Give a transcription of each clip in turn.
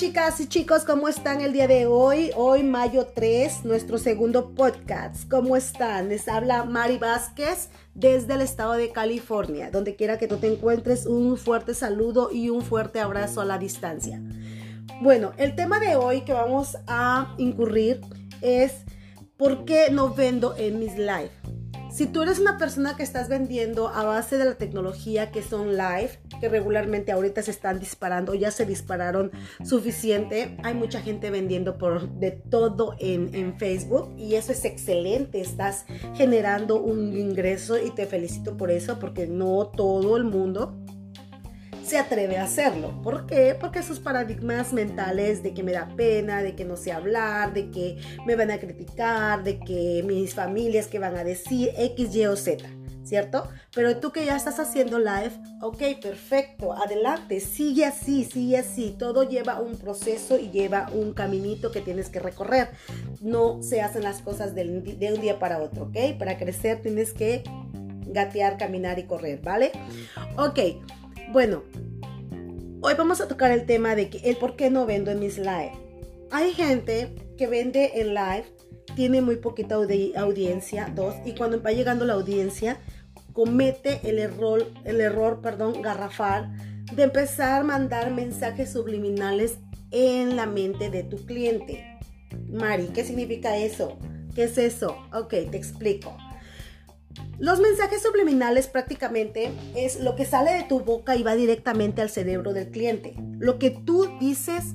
chicas y chicos, ¿cómo están el día de hoy? Hoy mayo 3, nuestro segundo podcast. ¿Cómo están? Les habla Mari Vázquez desde el estado de California. Donde quiera que tú te encuentres, un fuerte saludo y un fuerte abrazo a la distancia. Bueno, el tema de hoy que vamos a incurrir es ¿por qué no vendo en mis live? Si tú eres una persona que estás vendiendo a base de la tecnología que son live, que regularmente ahorita se están disparando, ya se dispararon suficiente, hay mucha gente vendiendo por de todo en, en Facebook y eso es excelente, estás generando un ingreso y te felicito por eso porque no todo el mundo se atreve a hacerlo. ¿Por qué? Porque sus paradigmas mentales de que me da pena, de que no sé hablar, de que me van a criticar, de que mis familias que van a decir X, Y o Z. ¿Cierto? Pero tú que ya estás haciendo live, ok, perfecto, adelante, sigue así, sigue así. Todo lleva un proceso y lleva un caminito que tienes que recorrer. No se hacen las cosas de, un día para otro, ¿ok? Para crecer tienes que gatear, caminar y correr, ¿vale? Ok. Bueno, hoy vamos a tocar el tema de que el por qué no vendo en mis live. Hay gente que vende en live, tiene muy poquita audiencia, dos, y cuando va llegando la audiencia, comete el error, el error, perdón, garrafal de empezar a mandar mensajes subliminales en la mente de tu cliente. Mari, ¿qué significa eso? ¿Qué es eso? Ok, te explico. Los mensajes subliminales prácticamente es lo que sale de tu boca y va directamente al cerebro del cliente. Lo que tú dices,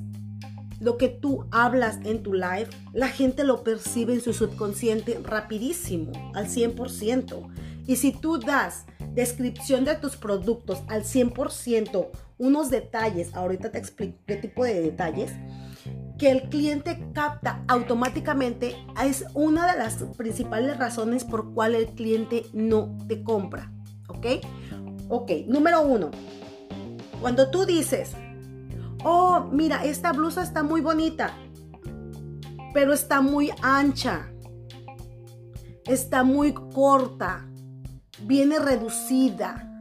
lo que tú hablas en tu live, la gente lo percibe en su subconsciente rapidísimo, al 100%. Y si tú das descripción de tus productos al 100%, unos detalles, ahorita te explico qué tipo de detalles, que el cliente capta automáticamente es una de las principales razones por cual el cliente no te compra. ¿Ok? Ok, número uno. Cuando tú dices, oh, mira, esta blusa está muy bonita, pero está muy ancha, está muy corta, viene reducida,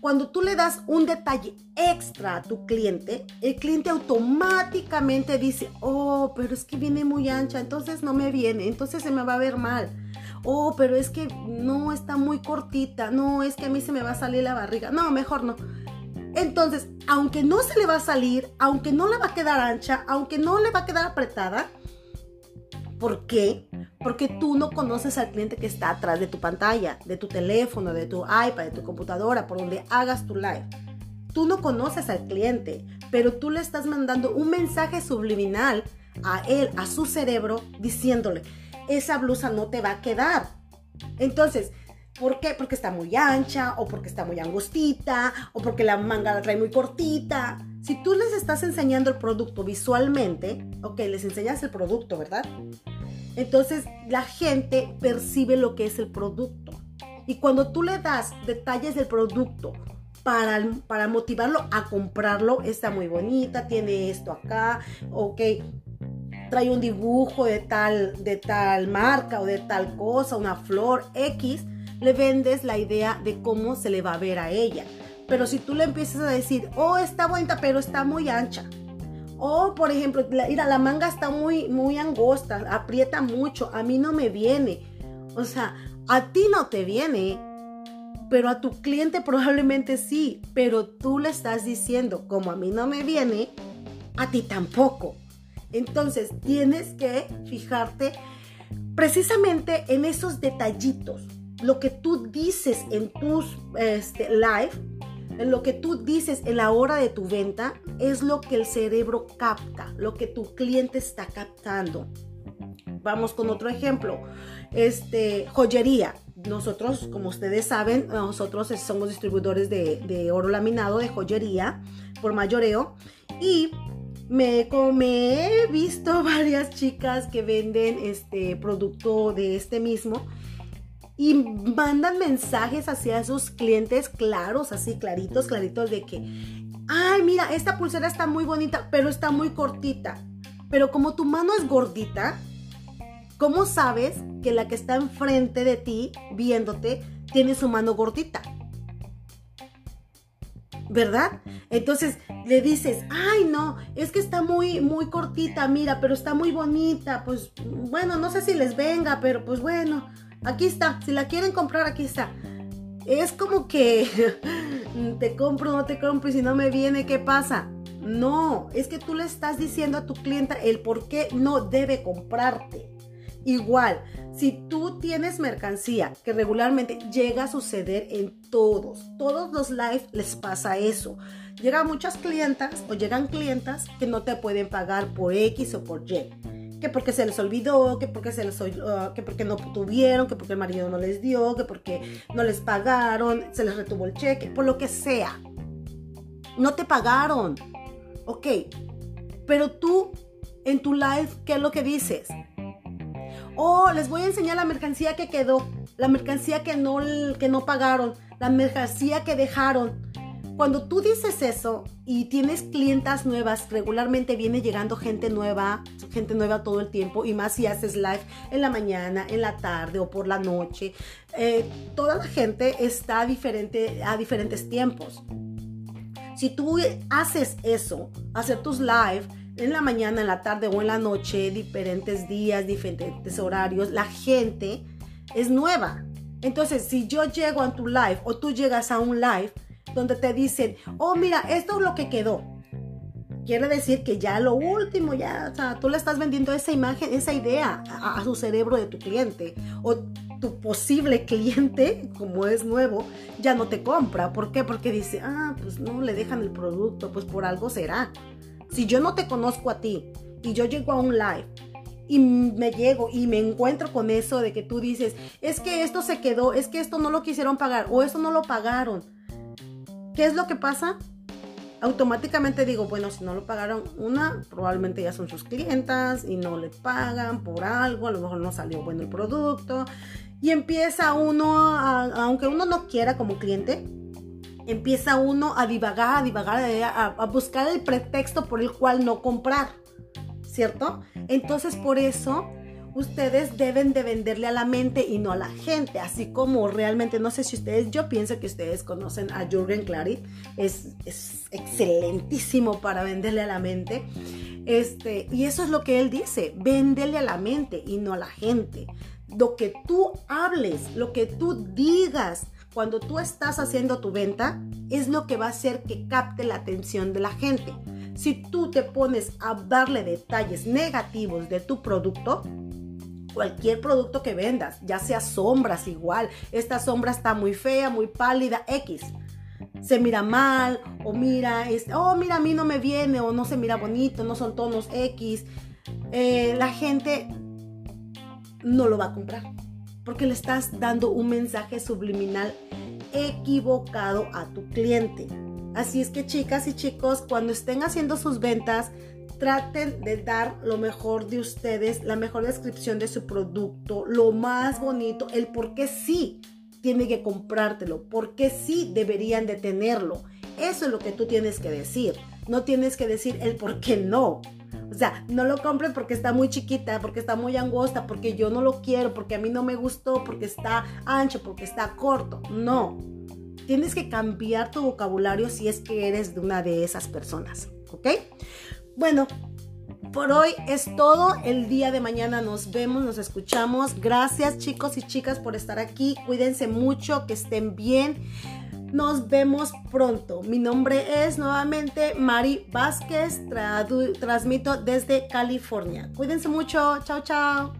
cuando tú le das un detalle extra a tu cliente, el cliente automáticamente dice, oh, pero es que viene muy ancha, entonces no me viene, entonces se me va a ver mal. Oh, pero es que no está muy cortita, no, es que a mí se me va a salir la barriga. No, mejor no. Entonces, aunque no se le va a salir, aunque no le va a quedar ancha, aunque no le va a quedar apretada, ¿por qué? Porque tú no conoces al cliente que está atrás de tu pantalla, de tu teléfono, de tu iPad, de tu computadora, por donde hagas tu live. Tú no conoces al cliente, pero tú le estás mandando un mensaje subliminal a él, a su cerebro, diciéndole, esa blusa no te va a quedar. Entonces, ¿por qué? Porque está muy ancha, o porque está muy angostita, o porque la manga la trae muy cortita. Si tú les estás enseñando el producto visualmente, ok, les enseñas el producto, ¿verdad? Entonces la gente percibe lo que es el producto. Y cuando tú le das detalles del producto para, para motivarlo a comprarlo, está muy bonita, tiene esto acá, ok, trae un dibujo de tal, de tal marca o de tal cosa, una flor X, le vendes la idea de cómo se le va a ver a ella. Pero si tú le empiezas a decir, oh, está bonita, pero está muy ancha, o, por ejemplo, mira, la manga está muy, muy angosta, aprieta mucho, a mí no me viene. O sea, a ti no te viene, pero a tu cliente probablemente sí, pero tú le estás diciendo, como a mí no me viene, a ti tampoco. Entonces, tienes que fijarte precisamente en esos detallitos. Lo que tú dices en tus este, live lo que tú dices en la hora de tu venta es lo que el cerebro capta, lo que tu cliente está captando. Vamos con otro ejemplo. Este, joyería. Nosotros, como ustedes saben, nosotros somos distribuidores de, oro laminado, de joyería, por mayoreo. Y me, me, he visto varias chicas que venden este producto de este mismo y mandan mensajes hacia sus clientes claros, así claritos, claritos de que, ay, mira, esta pulsera está muy bonita, pero está muy cortita. Pero como tu mano es gordita, ¿cómo sabes que la que está enfrente de ti, viéndote, tiene su mano gordita? ¿verdad? Entonces le dices, ay no, es que está muy, muy cortita, mira, pero está muy bonita, pues bueno, no sé si les venga, pero pues bueno, aquí está, si la quieren comprar, aquí está. Es como que te compro, no te compro y si no me viene, ¿qué pasa? No, es que tú le estás diciendo a tu clienta el por qué no debe comprarte. Igual, si tú tienes mercancía que regularmente llega a suceder en todos, todos los live les pasa eso. Llegan muchas clientas o llegan clientas que no te pueden pagar por X o por Y. Que porque se les olvidó, que porque, se les, uh, que porque no tuvieron, que porque el marido no les dio, que porque no les pagaron, se les retuvo el cheque, por lo que sea. No te pagaron. Ok. Pero tú en tu live, ¿qué es lo que dices? Oh, les voy a enseñar la mercancía que quedó, la mercancía que no, que no pagaron, la mercancía que dejaron. Cuando tú dices eso y tienes clientas nuevas, regularmente viene llegando gente nueva, gente nueva todo el tiempo, y más si haces live en la mañana, en la tarde o por la noche. Eh, toda la gente está diferente a diferentes tiempos. Si tú haces eso, hacer tus live, en la mañana, en la tarde o en la noche, diferentes días, diferentes horarios, la gente es nueva. Entonces, si yo llego a tu live o tú llegas a un live donde te dicen, oh, mira, esto es lo que quedó. Quiere decir que ya lo último, ya, o sea, tú le estás vendiendo esa imagen, esa idea a, a su cerebro de tu cliente. O tu posible cliente, como es nuevo, ya no te compra. ¿Por qué? Porque dice, ah, pues no le dejan el producto, pues por algo será. Si yo no te conozco a ti y yo llego a un live y me llego y me encuentro con eso de que tú dices, es que esto se quedó, es que esto no lo quisieron pagar o esto no lo pagaron. ¿Qué es lo que pasa? Automáticamente digo, bueno, si no lo pagaron, una, probablemente ya son sus clientas y no le pagan por algo, a lo mejor no salió bueno el producto. Y empieza uno, aunque uno no quiera como cliente, empieza uno a divagar, a divagar, a, buscar el pretexto por el cual no comprar, ¿cierto? Entonces por eso ustedes deben de venderle a la mente y no a la gente, así como realmente, no sé si ustedes, yo pienso que ustedes conocen a Jürgen Klarit, es, es excelentísimo para venderle a la mente, este, y eso es lo que él dice, véndele a la mente y no a la gente. Lo que tú hables, lo que tú digas, cuando tú estás haciendo tu venta, es lo que va a hacer que capte la atención de la gente. Si tú te pones a darle detalles negativos de tu producto, cualquier producto que vendas, ya sea sombras igual, esta sombra está muy fea, muy pálida, X. Se mira mal, o mira, oh, mira, a mí no me viene, o no se mira bonito, no son tonos X. Eh, la gente no lo va a comprar porque le estás dando un mensaje subliminal equivocado a tu cliente. Así es que chicas y chicos, cuando estén haciendo sus ventas, traten de dar lo mejor de ustedes, la mejor descripción de su producto, lo más bonito, el por qué sí tiene que comprártelo, por qué sí deberían de tenerlo. Eso es lo que tú tienes que decir. No tienes que decir el por qué no. O sea, no lo compren porque está muy chiquita, porque está muy angosta, porque yo no lo quiero, porque a mí no me gustó, porque está ancho, porque está corto. No. Tienes que cambiar tu vocabulario si es que eres de una de esas personas. ¿Ok? Bueno, por hoy es todo. El día de mañana nos vemos, nos escuchamos. Gracias chicos y chicas por estar aquí. Cuídense mucho, que estén bien. Nos vemos pronto. Mi nombre es nuevamente Mari Vázquez. transmito desde California. Cuídense mucho. Chao, chao.